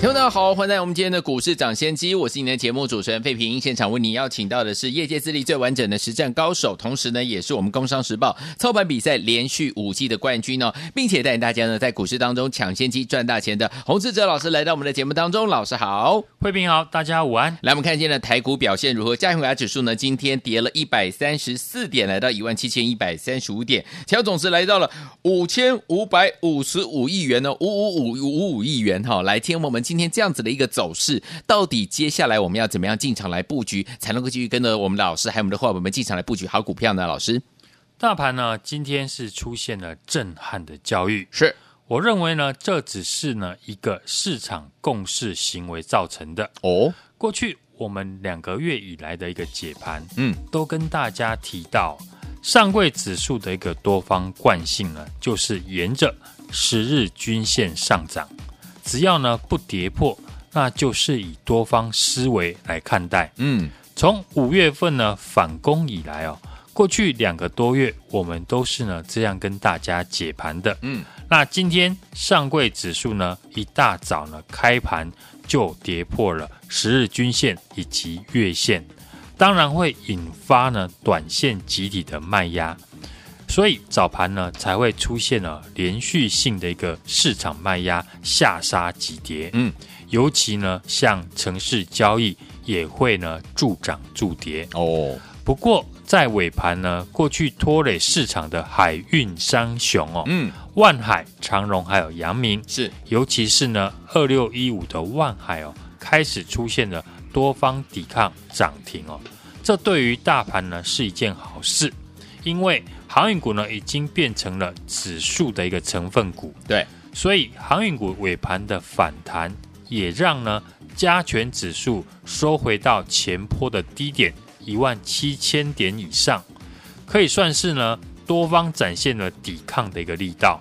听众大家好，欢迎来到我们今天的股市涨先机，我是你的节目主持人费平。现场为你邀请到的是业界资历最完整的实战高手，同时呢，也是我们工商时报操盘比赛连续五季的冠军哦，并且带领大家呢在股市当中抢先机赚大钱的洪志哲老师来到我们的节目当中。老师好，费平好，大家午安。来，我们看一下呢台股表现如何？加权指数呢，今天跌了一百三十四点，来到一万七千一百三十五点，成总值来到了五千五百五十五亿元呢，五五五五五亿元哈、哦。来，听我们今天这样子的一个。走势到底接下来我们要怎么样进场来布局，才能够继续跟着我们的老师还有我们的伙伴们进场来布局好股票呢？老师，大盘呢今天是出现了震撼的教育，是我认为呢这只是呢一个市场共识行为造成的哦。过去我们两个月以来的一个解盘，嗯，都跟大家提到上柜指数的一个多方惯性呢，就是沿着十日均线上涨，只要呢不跌破。那就是以多方思维来看待。嗯，从五月份呢反攻以来哦，过去两个多月我们都是呢这样跟大家解盘的。嗯，那今天上柜指数呢一大早呢开盘就跌破了十日均线以及月线，当然会引发呢短线集体的卖压，所以早盘呢才会出现了连续性的一个市场卖压下杀急跌。嗯。尤其呢，像城市交易也会呢助涨助跌哦。不过在尾盘呢，过去拖累市场的海运三雄哦，嗯，万海、长荣还有阳明是，尤其是呢二六一五的万海哦，开始出现了多方抵抗涨停哦。这对于大盘呢是一件好事，因为航运股呢已经变成了指数的一个成分股，对，所以航运股尾盘的反弹。也让呢加权指数收回到前坡的低点一万七千点以上，可以算是呢多方展现了抵抗的一个力道。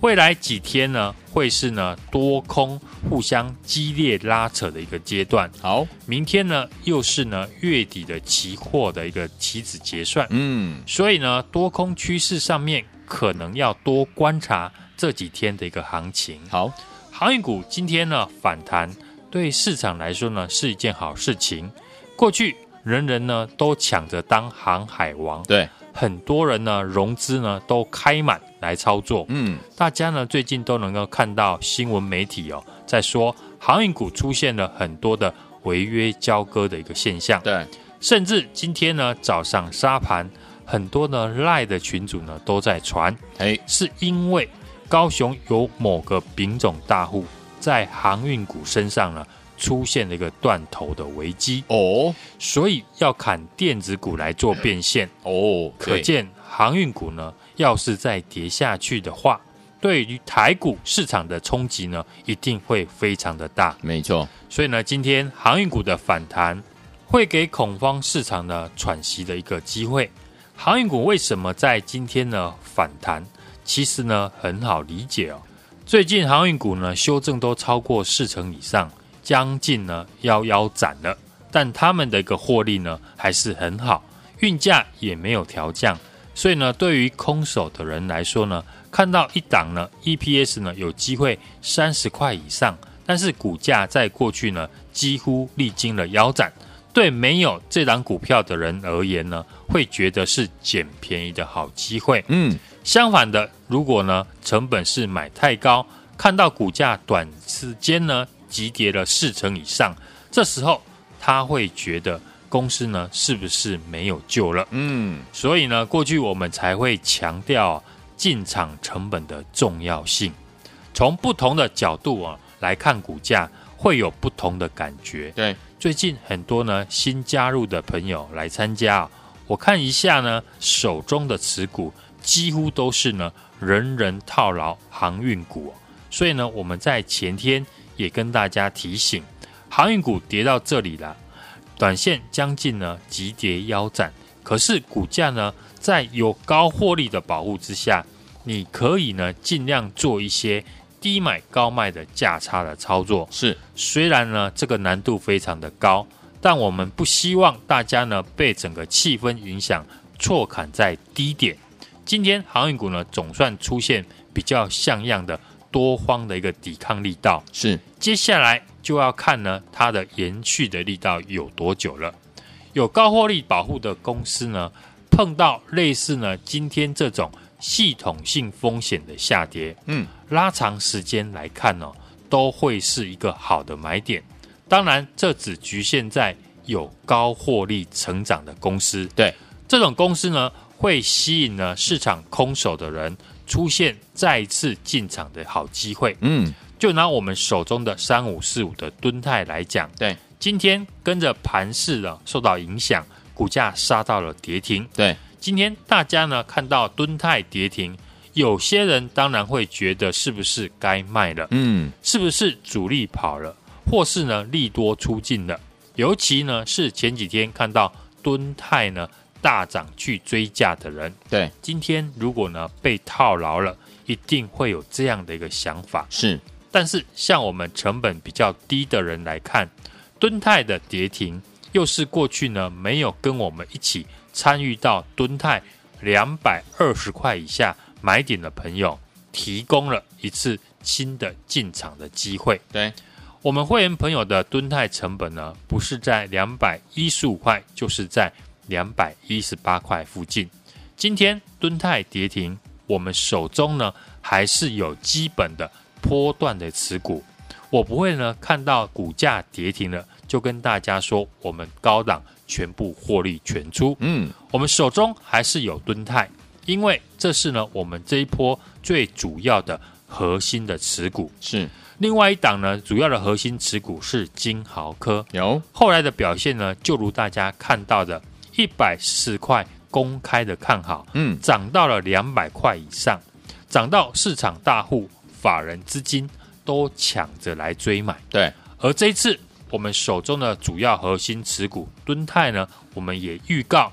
未来几天呢会是呢多空互相激烈拉扯的一个阶段。好，明天呢又是呢月底的期货的一个期指结算。嗯，所以呢多空趋势上面可能要多观察这几天的一个行情。好。航运股今天呢反弹，对市场来说呢是一件好事情。过去人人呢都抢着当航海王，对，很多人呢融资呢都开满来操作。嗯，大家呢最近都能够看到新闻媒体哦在说航运股出现了很多的违约交割的一个现象。对，甚至今天呢早上沙盘，很多呢赖的群主呢都在传，哎，是因为。高雄有某个丙种大户在航运股身上呢出现了一个断头的危机哦，所以要砍电子股来做变现哦。可见航运股呢，要是再跌下去的话，对于台股市场的冲击呢，一定会非常的大。没错，所以呢，今天航运股的反弹会给恐慌市场呢喘息的一个机会。航运股为什么在今天呢反弹？其实呢很好理解哦，最近航运股呢修正都超过四成以上，将近呢要腰斩了，但他们的一个获利呢还是很好，运价也没有调降，所以呢对于空手的人来说呢，看到一档呢 EPS 呢有机会三十块以上，但是股价在过去呢几乎历经了腰斩，对没有这档股票的人而言呢，会觉得是捡便宜的好机会，嗯。相反的，如果呢成本是买太高，看到股价短时间呢急跌了四成以上，这时候他会觉得公司呢是不是没有救了？嗯，所以呢过去我们才会强调进场成本的重要性，从不同的角度啊来看股价会有不同的感觉。对，最近很多呢新加入的朋友来参加，啊我看一下呢手中的持股。几乎都是呢，人人套牢航运股，所以呢，我们在前天也跟大家提醒，航运股跌到这里了，短线将近呢急跌腰斩，可是股价呢，在有高获利的保护之下，你可以呢尽量做一些低买高卖的价差的操作。是，虽然呢这个难度非常的高，但我们不希望大家呢被整个气氛影响，错砍在低点。今天航运股呢总算出现比较像样的多方的一个抵抗力道。是，接下来就要看呢它的延续的力道有多久了。有高获利保护的公司呢，碰到类似呢今天这种系统性风险的下跌，嗯，拉长时间来看呢、哦，都会是一个好的买点。当然，这只局限在有高获利成长的公司。对，这种公司呢，会吸引呢市场空手的人出现再次进场的好机会。嗯，就拿我们手中的三五四五的敦泰来讲，对。今天跟着盘势呢受到影响，股价杀到了跌停。对，今天大家呢看到敦泰跌停，有些人当然会觉得是不是该卖了？嗯，是不是主力跑了，或是呢利多出尽了？尤其呢是前几天看到敦泰呢大涨去追价的人，对，今天如果呢被套牢了，一定会有这样的一个想法。是，但是像我们成本比较低的人来看。敦泰的跌停，又是过去呢没有跟我们一起参与到敦泰两百二十块以下买点的朋友，提供了一次新的进场的机会。对，我们会员朋友的敦泰成本呢，不是在两百一十五块，就是在两百一十八块附近。今天敦泰跌停，我们手中呢还是有基本的波段的持股。我不会呢，看到股价跌停了，就跟大家说我们高档全部获利全出。嗯，我们手中还是有敦泰，因为这是呢我们这一波最主要的核心的持股。是，另外一档呢，主要的核心持股是金豪科。有后来的表现呢，就如大家看到的，一百四十块公开的看好，嗯，涨到了两百块以上，涨到市场大户法人资金。都抢着来追买，对。而这一次，我们手中的主要核心持股敦泰呢，我们也预告，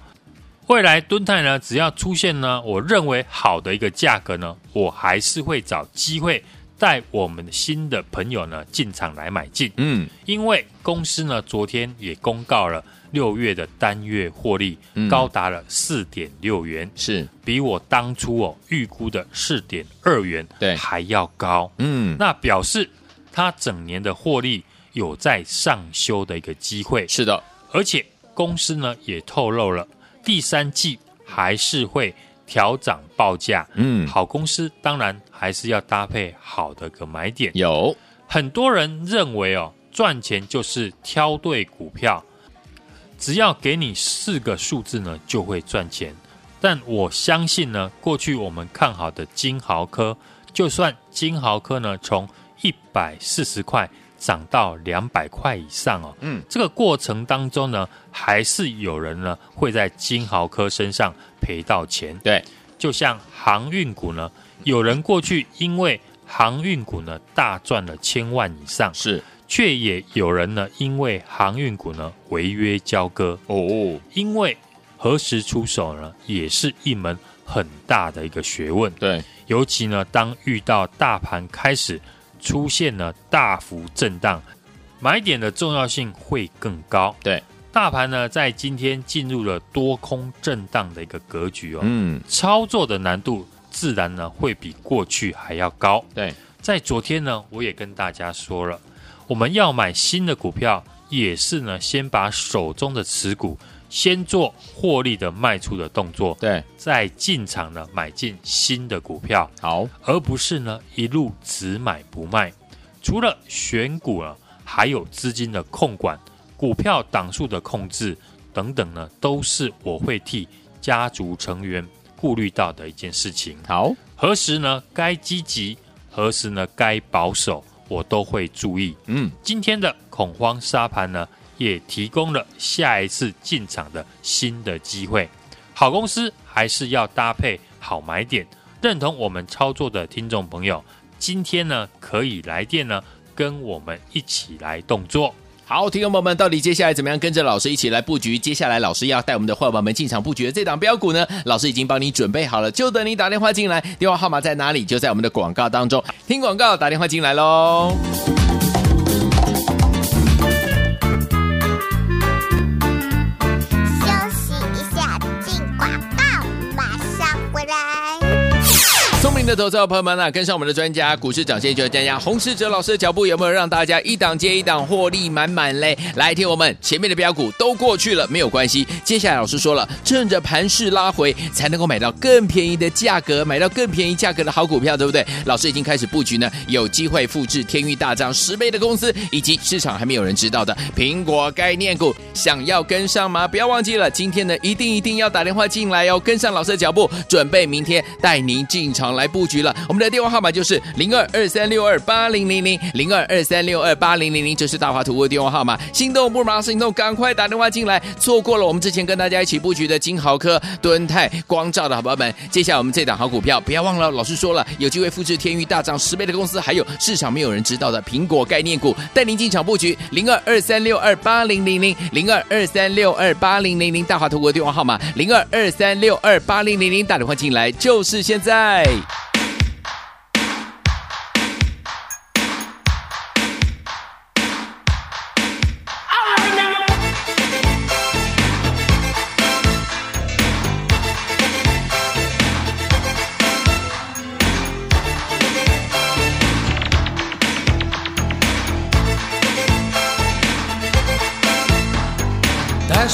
未来敦泰呢，只要出现呢，我认为好的一个价格呢，我还是会找机会带我们的新的朋友呢进场来买进。嗯，因为公司呢，昨天也公告了。六月的单月获利高达了四点六元，嗯，是比我当初哦预估的四点二元对还要高。嗯，那表示它整年的获利有在上修的一个机会。是的，而且公司呢也透露了第三季还是会调涨报价。嗯，好公司当然还是要搭配好的个买点。有很多人认为哦赚钱就是挑对股票。只要给你四个数字呢，就会赚钱。但我相信呢，过去我们看好的金豪科，就算金豪科呢从一百四十块涨到两百块以上哦，嗯，这个过程当中呢，还是有人呢会在金豪科身上赔到钱。对，就像航运股呢，有人过去因为航运股呢大赚了千万以上，是。却也有人呢，因为航运股呢违约交割哦，因为何时出手呢，也是一门很大的一个学问。对，尤其呢，当遇到大盘开始出现了大幅震荡，买点的重要性会更高。对，大盘呢在今天进入了多空震荡的一个格局哦，嗯，操作的难度自然呢会比过去还要高。对，在昨天呢，我也跟大家说了。我们要买新的股票，也是呢，先把手中的持股先做获利的卖出的动作，对，再进场呢买进新的股票，好，而不是呢一路只买不卖。除了选股啊，还有资金的控管、股票档数的控制等等呢，都是我会替家族成员顾虑到的一件事情。好，何时呢该积极，何时呢该保守。我都会注意。嗯，今天的恐慌沙盘呢，也提供了下一次进场的新的机会。好公司还是要搭配好买点。认同我们操作的听众朋友，今天呢可以来电呢，跟我们一起来动作。好，听众朋友们，到底接下来怎么样跟着老师一起来布局？接下来老师要带我们的伙伴们进场布局的这档标股呢？老师已经帮你准备好了，就等你打电话进来。电话号码在哪里？就在我们的广告当中。听广告，打电话进来喽。的投资朋友们啊，跟上我们的专家，股市涨先机专家洪世哲老师的脚步，有没有让大家一档接一档获利满满嘞？来听我们前面的标股都过去了，没有关系。接下来老师说了，趁着盘势拉回，才能够买到更便宜的价格，买到更便宜价格的好股票，对不对？老师已经开始布局呢，有机会复制天域大涨十倍的公司，以及市场还没有人知道的苹果概念股，想要跟上吗？不要忘记了，今天呢一定一定要打电话进来哦，跟上老师的脚步，准备明天带您进场。来布布局了，我们的电话号码就是零二二三六二八零零零零二二三六二八零零零，这是大华图的电话号码。心动不如马上行动，赶快打电话进来。错过了我们之前跟大家一起布局的金豪科、敦泰、光照的好朋友们，接下来我们这档好股票，不要忘了，老师说了，有机会复制天域大涨十倍的公司，还有市场没有人知道的苹果概念股，带您进场布局零二二三六二八零零零零二二三六二八零零零，大华图的电话号码零二二三六二八零零零，打电话进来就是现在。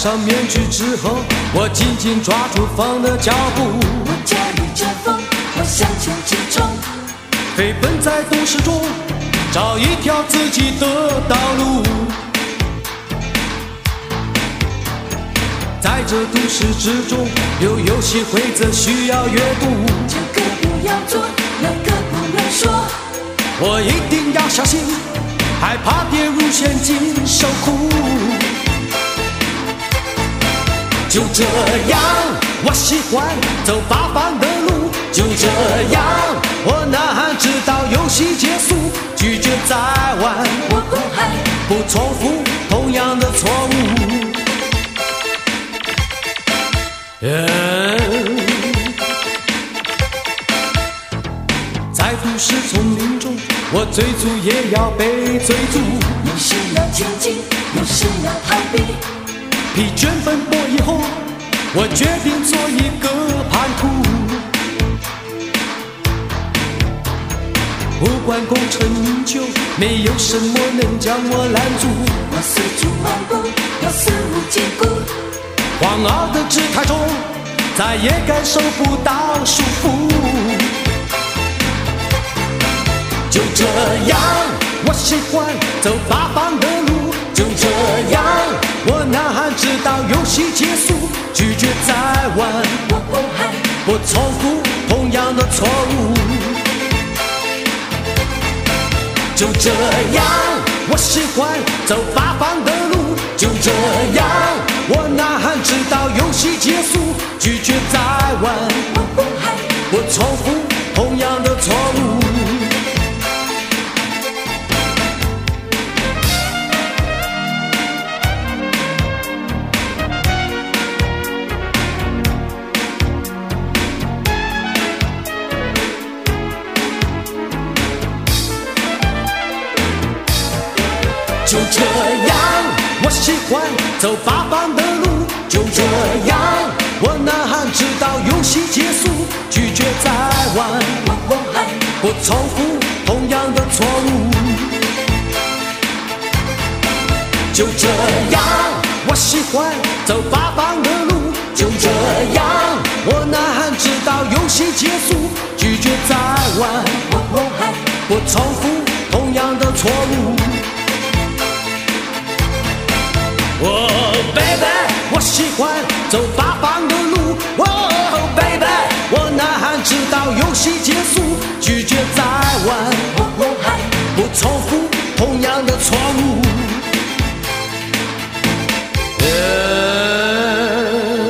上面具之后，我紧紧抓住风的脚步。我驾驭着风，我向前直冲，飞奔在都市中，找一条自己的道路。在这都市之中，有游戏规则需要阅读。这个不要做，那个不要说。我一定要小心，害怕跌入陷阱受苦。就这样，我喜欢走八方的路。就这样，我呐喊直到游戏结束，拒绝再玩，我不害，不重复同样的错误。在都市丛林中，我追逐也要被追逐。有时要前进，有时要逃避。疲倦奔波以后，我决定做一个叛徒。不管功成名就，没有什么能将我拦住。我四处漫步，我肆无忌顾。狂傲的姿态中，再也感受不到束缚。就这样，我喜欢走八方的路。就这样，我呐喊直到游戏结束，拒绝再玩，我不害，不重复同样的错误。就这样，我喜欢走八方的路。就这样，我呐喊直到游戏结束，拒绝再玩，我不害，不重欢走八方的路。就这样，我呐喊直到游戏结束，拒绝再玩，不重复同样的错误。就这样，我喜欢走八方的路。就这样，我呐喊直到游戏结束，拒绝再玩，不重复同样的错误。哦、，baby，我喜欢走八方的路。哦、，baby，我呐喊直到游戏结束，拒绝再玩，不重复同样的错误。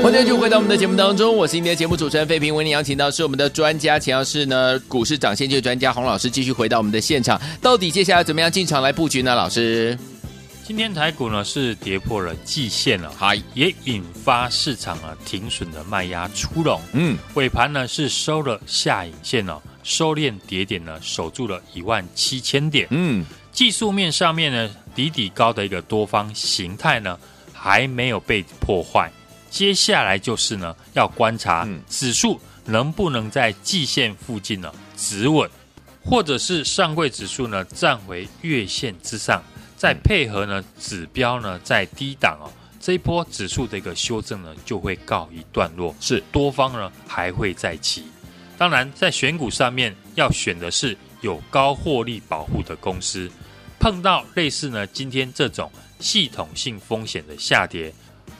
欢迎继续回到我们的节目当中，我是今天的节目主持人费平，为您邀请到是我们的专家，钱老师呢，股市涨先机专家洪老师，继续回到我们的现场，到底接下来怎么样进场来布局呢？老师？今天台股呢是跌破了季线了，嗨，也引发市场啊停损的卖压出笼。嗯，尾盘呢是收了下影线哦，收敛跌点呢守住了一万七千点。嗯，技术面上面呢底底高的一个多方形态呢还没有被破坏，接下来就是呢要观察嗯指数能不能在季线附近呢止稳，或者是上柜指数呢站回月线之上。再配合呢指标呢在低档哦，这一波指数的一个修正呢就会告一段落，是多方呢还会再起。当然，在选股上面要选的是有高获利保护的公司。碰到类似呢今天这种系统性风险的下跌，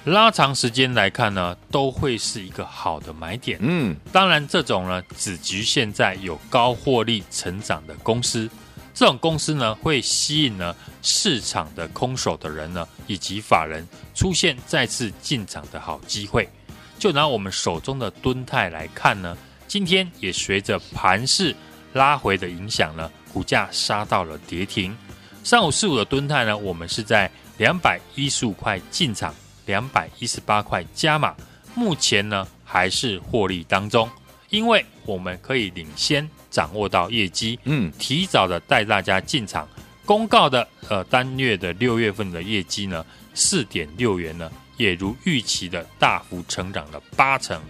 拉长时间来看呢，都会是一个好的买点。嗯，当然，这种呢只局限在有高获利成长的公司。这种公司呢，会吸引呢市场的空手的人呢，以及法人出现再次进场的好机会。就拿我们手中的敦泰来看呢，今天也随着盘势拉回的影响呢，股价杀到了跌停。三五四五的敦泰呢，我们是在两百一十五块进场，两百一十八块加码，目前呢还是获利当中，因为我们可以领先。掌握到业绩，嗯，提早的带大家进场。公告的呃单月的六月份的业绩呢，四点六元呢，也如预期的大幅成长了八成。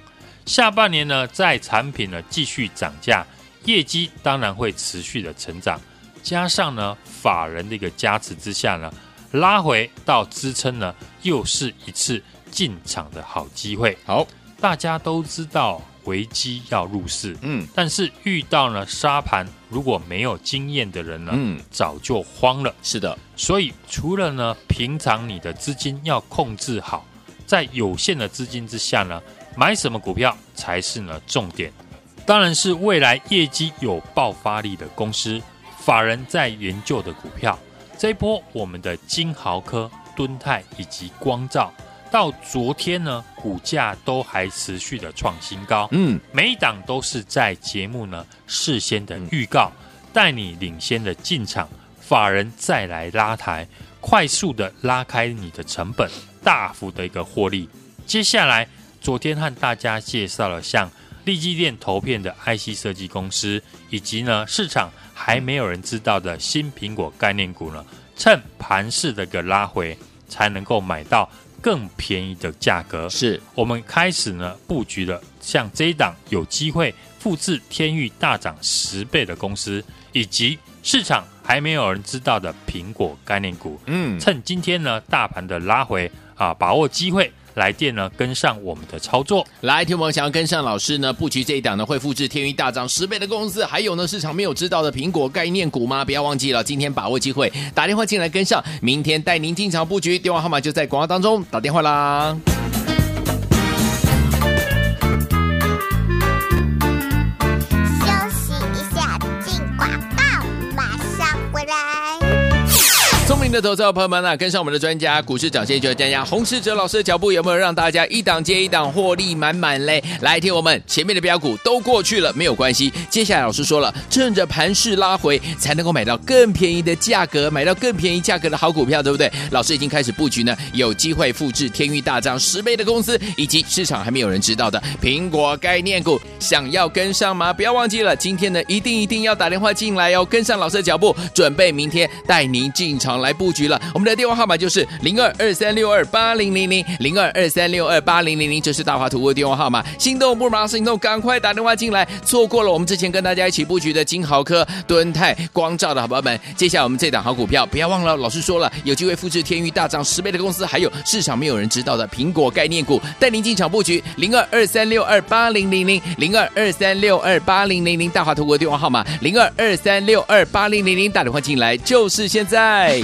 下半年呢，在产品呢继续涨价，业绩当然会持续的成长。加上呢法人的一个加持之下呢，拉回到支撑呢，又是一次进场的好机会。好，大家都知道。危机要入市，嗯，但是遇到呢沙盘，如果没有经验的人呢，嗯，早就慌了。是的，所以除了呢，平常你的资金要控制好，在有限的资金之下呢，买什么股票才是呢重点。当然是未来业绩有爆发力的公司，法人在研究的股票。这一波我们的金豪科、敦泰以及光罩。到昨天呢，股价都还持续的创新高。嗯，每一档都是在节目呢事先的预告，带你领先的进场，法人再来拉抬，快速的拉开你的成本，大幅的一个获利。接下来，昨天和大家介绍了像立基电投片的 IC 设计公司，以及呢市场还没有人知道的新苹果概念股呢，趁盘势的一个拉回，才能够买到。更便宜的价格，是我们开始呢布局了，像这一档有机会复制天域大涨十倍的公司，以及市场还没有人知道的苹果概念股。嗯，趁今天呢大盘的拉回啊，把握机会。来电呢，跟上我们的操作。来，听我们想要跟上老师呢，布局这一档呢，会复制天娱大涨十倍的公司，还有呢，市场没有知道的苹果概念股吗？不要忘记了，今天把握机会，打电话进来跟上，明天带您进场布局。电话号码就在广告当中，打电话啦。的投资者朋友们啊，跟上我们的专家，股市涨先机专家洪士哲老师的脚步，有没有让大家一档接一档获利满满嘞？来听我们前面的标股都过去了，没有关系。接下来老师说了，趁着盘势拉回，才能够买到更便宜的价格，买到更便宜价格的好股票，对不对？老师已经开始布局呢，有机会复制天域大涨十倍的公司，以及市场还没有人知道的苹果概念股，想要跟上吗？不要忘记了，今天呢一定一定要打电话进来哦，跟上老师的脚步，准备明天带您进场。来布布局了，我们的电话号码就是零二二三六二八零零零零二二三六二八零零零，这是大华图的电话号码。心动不如马上行动，赶快打电话进来。错过了我们之前跟大家一起布局的金豪科、敦泰、光照的好朋友们，接下来我们这档好股票，不要忘了，老师说了，有机会复制天域大涨十倍的公司，还有市场没有人知道的苹果概念股，带您进场布局零二二三六二八零零零零二二三六二八零零零，大华图的电话号码零二二三六二八零零零，打电话进来就是现在。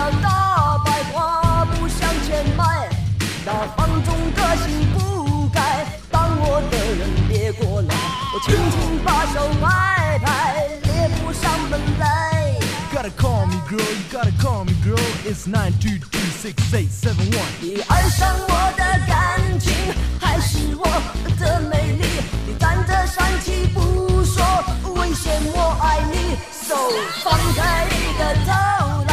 了大白花，不向前迈，那房中的心不该。当我的人别过来，我轻轻把手拍拍，猎不上门来。Gotta call me girl, you gotta call me girl, it's nine two two six eight seven one。你爱上我的感情，还是我的美丽？你站着生气不说，危险我爱你，手、so, 放开你的头。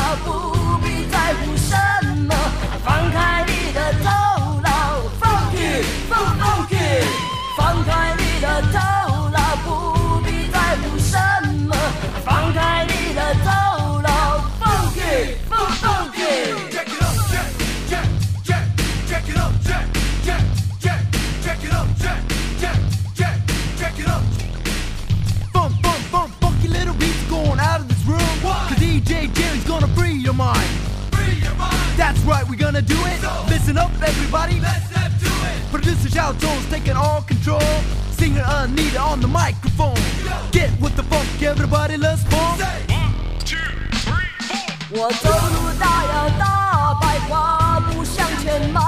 Gonna do it. Listen up, everybody. Let's do it. Producer Shout Jones taking all control. Singer Anita on the microphone. Get with the funk, everybody, let's funk. 我走路大摇大摆，跨步向前迈。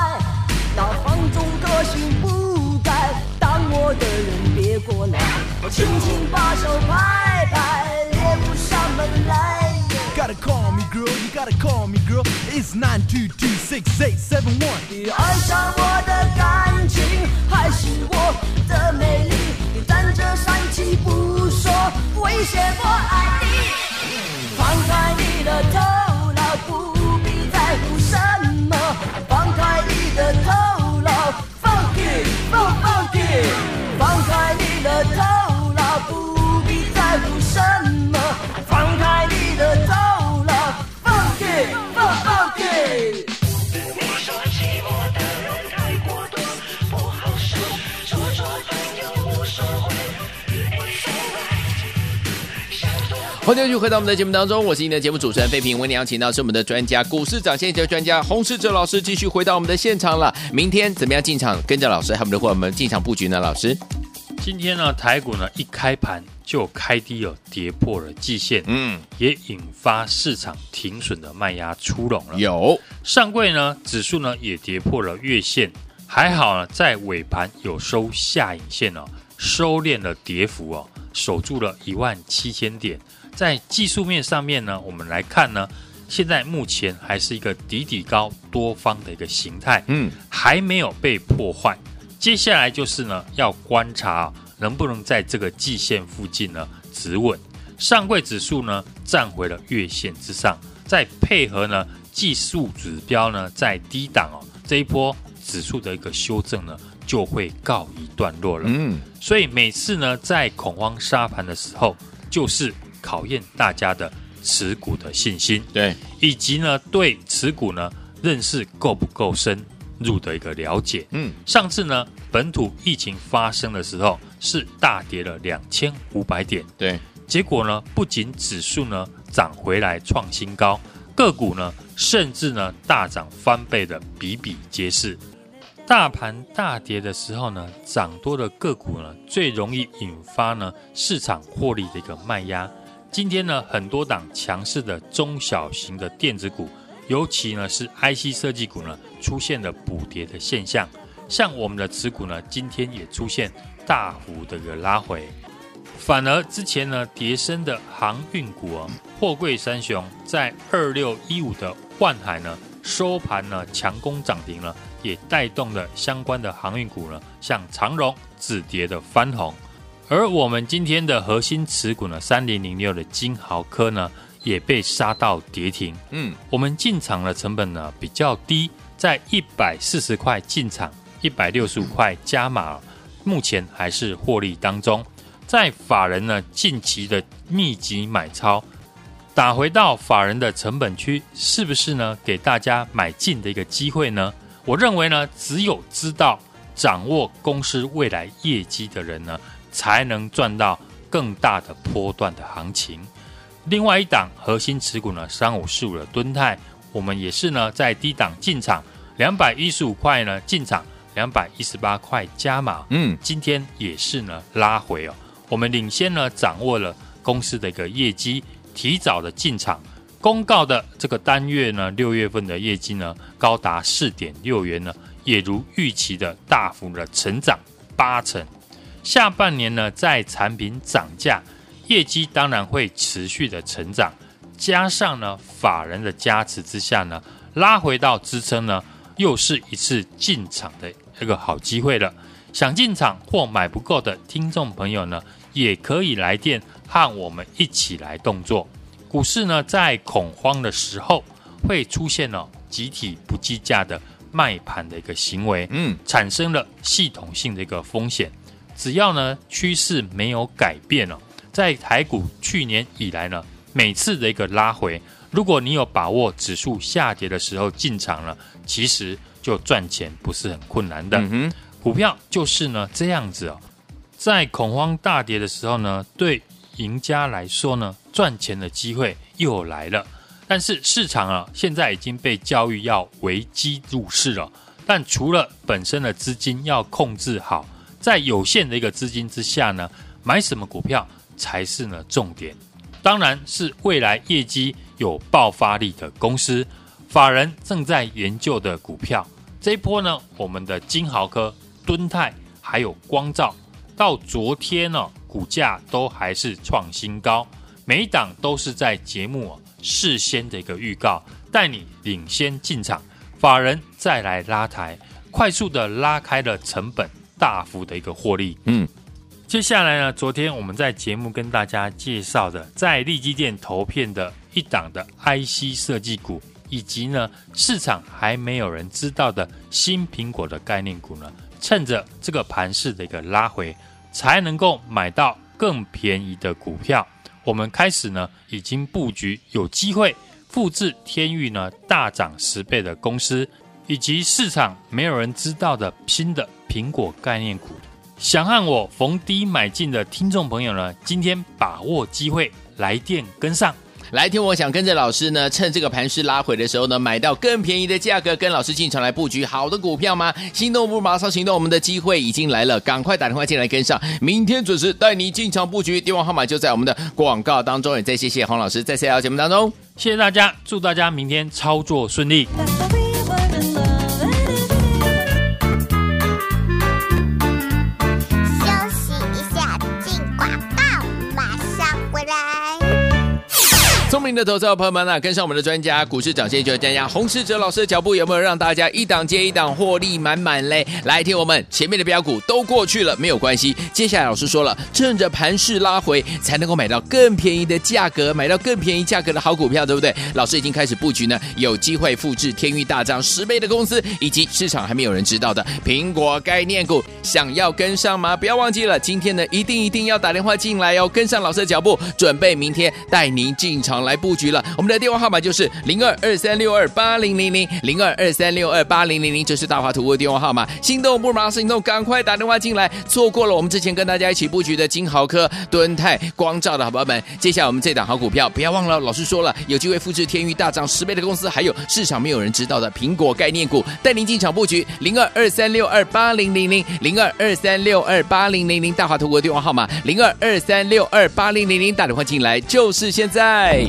那放纵个性不改，当我的人别过来。我轻轻把手拍拍，猎捕上门来。Gotta call me girl, you gotta call me girl. It's nine two two six eight seven one. 你爱上我的感情，还是我的美丽？你站着帅气不说，危险我爱你。放开你的头 欢迎继续回到我们的节目当中，我是您的节目主持人费平。为您邀请到是我们的专家，股市涨先机专家洪世哲老师，继续回到我们的现场了。明天怎么样进场？跟着老师，还有我们的伙伴们进场布局呢？老师，今天呢，台股呢一开盘就开低了，跌破了季线，嗯，也引发市场停损的卖压出笼了。有上柜呢，指数呢也跌破了月线，还好呢，在尾盘有收下影线哦，收敛了跌幅哦，守住了一万七千点。在技术面上面呢，我们来看呢，现在目前还是一个底底高多方的一个形态，嗯，还没有被破坏。接下来就是呢，要观察、哦、能不能在这个季线附近呢止稳。上柜指数呢站回了月线之上，再配合呢技术指标呢在低档哦，这一波指数的一个修正呢就会告一段落了。嗯，所以每次呢在恐慌杀盘的时候，就是。考验大家的持股的信心，对，以及呢对持股呢认识够不够深入的一个了解。嗯，上次呢本土疫情发生的时候是大跌了两千五百点，对，结果呢不仅指数呢涨回来创新高，个股呢甚至呢大涨翻倍的比比皆是。大盘大跌的时候呢，涨多的个股呢最容易引发呢市场获利的一个卖压。今天呢，很多档强势的中小型的电子股，尤其呢是 IC 设计股呢，出现了补跌的现象。像我们的持股呢，今天也出现大幅的一个拉回。反而之前呢跌深的航运股哦，货柜三雄在二六一五的万海呢收盘呢强攻涨停了，也带动了相关的航运股呢，像长荣止跌的翻红。而我们今天的核心持股呢，三零零六的金豪科呢，也被杀到跌停。嗯，我们进场的成本呢比较低，在一百四十块进场，一百六十五块加码，目前还是获利当中。在法人呢近期的密集买超，打回到法人的成本区，是不是呢给大家买进的一个机会呢？我认为呢，只有知道掌握公司未来业绩的人呢。才能赚到更大的波段的行情。另外一档核心持股呢，三五四五的敦泰，我们也是呢在低档进场，两百一十五块呢进场，两百一十八块加码。嗯，今天也是呢拉回哦。我们领先呢掌握了公司的一个业绩，提早的进场，公告的这个单月呢六月份的业绩呢高达四点六元呢，也如预期的大幅的成长八成。下半年呢，在产品涨价，业绩当然会持续的成长，加上呢法人的加持之下呢，拉回到支撑呢，又是一次进场的一个好机会了。想进场或买不够的听众朋友呢，也可以来电和我们一起来动作。股市呢，在恐慌的时候会出现了集体不计价的卖盘的一个行为，嗯，产生了系统性的一个风险。只要呢趋势没有改变了，在台股去年以来呢，每次的一个拉回，如果你有把握指数下跌的时候进场了，其实就赚钱不是很困难的。嗯哼，股票就是呢这样子哦，在恐慌大跌的时候呢，对赢家来说呢，赚钱的机会又来了。但是市场啊，现在已经被教育要危机入市了。但除了本身的资金要控制好，在有限的一个资金之下呢，买什么股票才是呢重点？当然是未来业绩有爆发力的公司，法人正在研究的股票。这一波呢，我们的金豪科、敦泰还有光照，到昨天呢，股价都还是创新高。每一档都是在节目事先的一个预告，带你领先进场，法人再来拉抬，快速的拉开了成本，大幅的一个获利。嗯，接下来呢，昨天我们在节目跟大家介绍的，在利基店投片的一档的 IC 设计股，以及呢市场还没有人知道的新苹果的概念股呢，趁着这个盘势的一个拉回，才能够买到更便宜的股票。我们开始呢，已经布局有机会复制天域呢大涨十倍的公司，以及市场没有人知道的新的苹果概念股。想和我逢低买进的听众朋友呢，今天把握机会来电跟上。来听，我想跟着老师呢，趁这个盘势拉回的时候呢，买到更便宜的价格，跟老师进场来布局好的股票吗？心动不如马上行动，我们的机会已经来了，赶快打电话进来跟上，明天准时带你进场布局，电话号码就在我们的广告当中。也再谢谢黄老师在这条节目当中，谢谢大家，祝大家明天操作顺利。聪明的投资者朋友们啊，跟上我们的专家，股市涨先机专家洪士哲老师的脚步，有没有让大家一档接一档获利满满嘞？来听我们前面的标股都过去了，没有关系。接下来老师说了，趁着盘势拉回，才能够买到更便宜的价格，买到更便宜价格的好股票，对不对？老师已经开始布局呢，有机会复制天域大涨十倍的公司，以及市场还没有人知道的苹果概念股，想要跟上吗？不要忘记了，今天呢，一定一定要打电话进来哦，跟上老师的脚步，准备明天带您进场来。布局了，我们的电话号码就是零二二三六二八零零零零二二三六二八零零零，这是大华图的电话号码。心动不如马上行动，赶快打电话进来。错过了我们之前跟大家一起布局的金豪科、敦泰、光照的好朋友们，接下来我们这档好股票，不要忘了，老师说了，有机会复制天域大涨十倍的公司，还有市场没有人知道的苹果概念股，带您进场布局。零二二三六二八零零零零二二三六二八零零零，大华图的电话号码零二二三六二八零零零，打电话进来就是现在。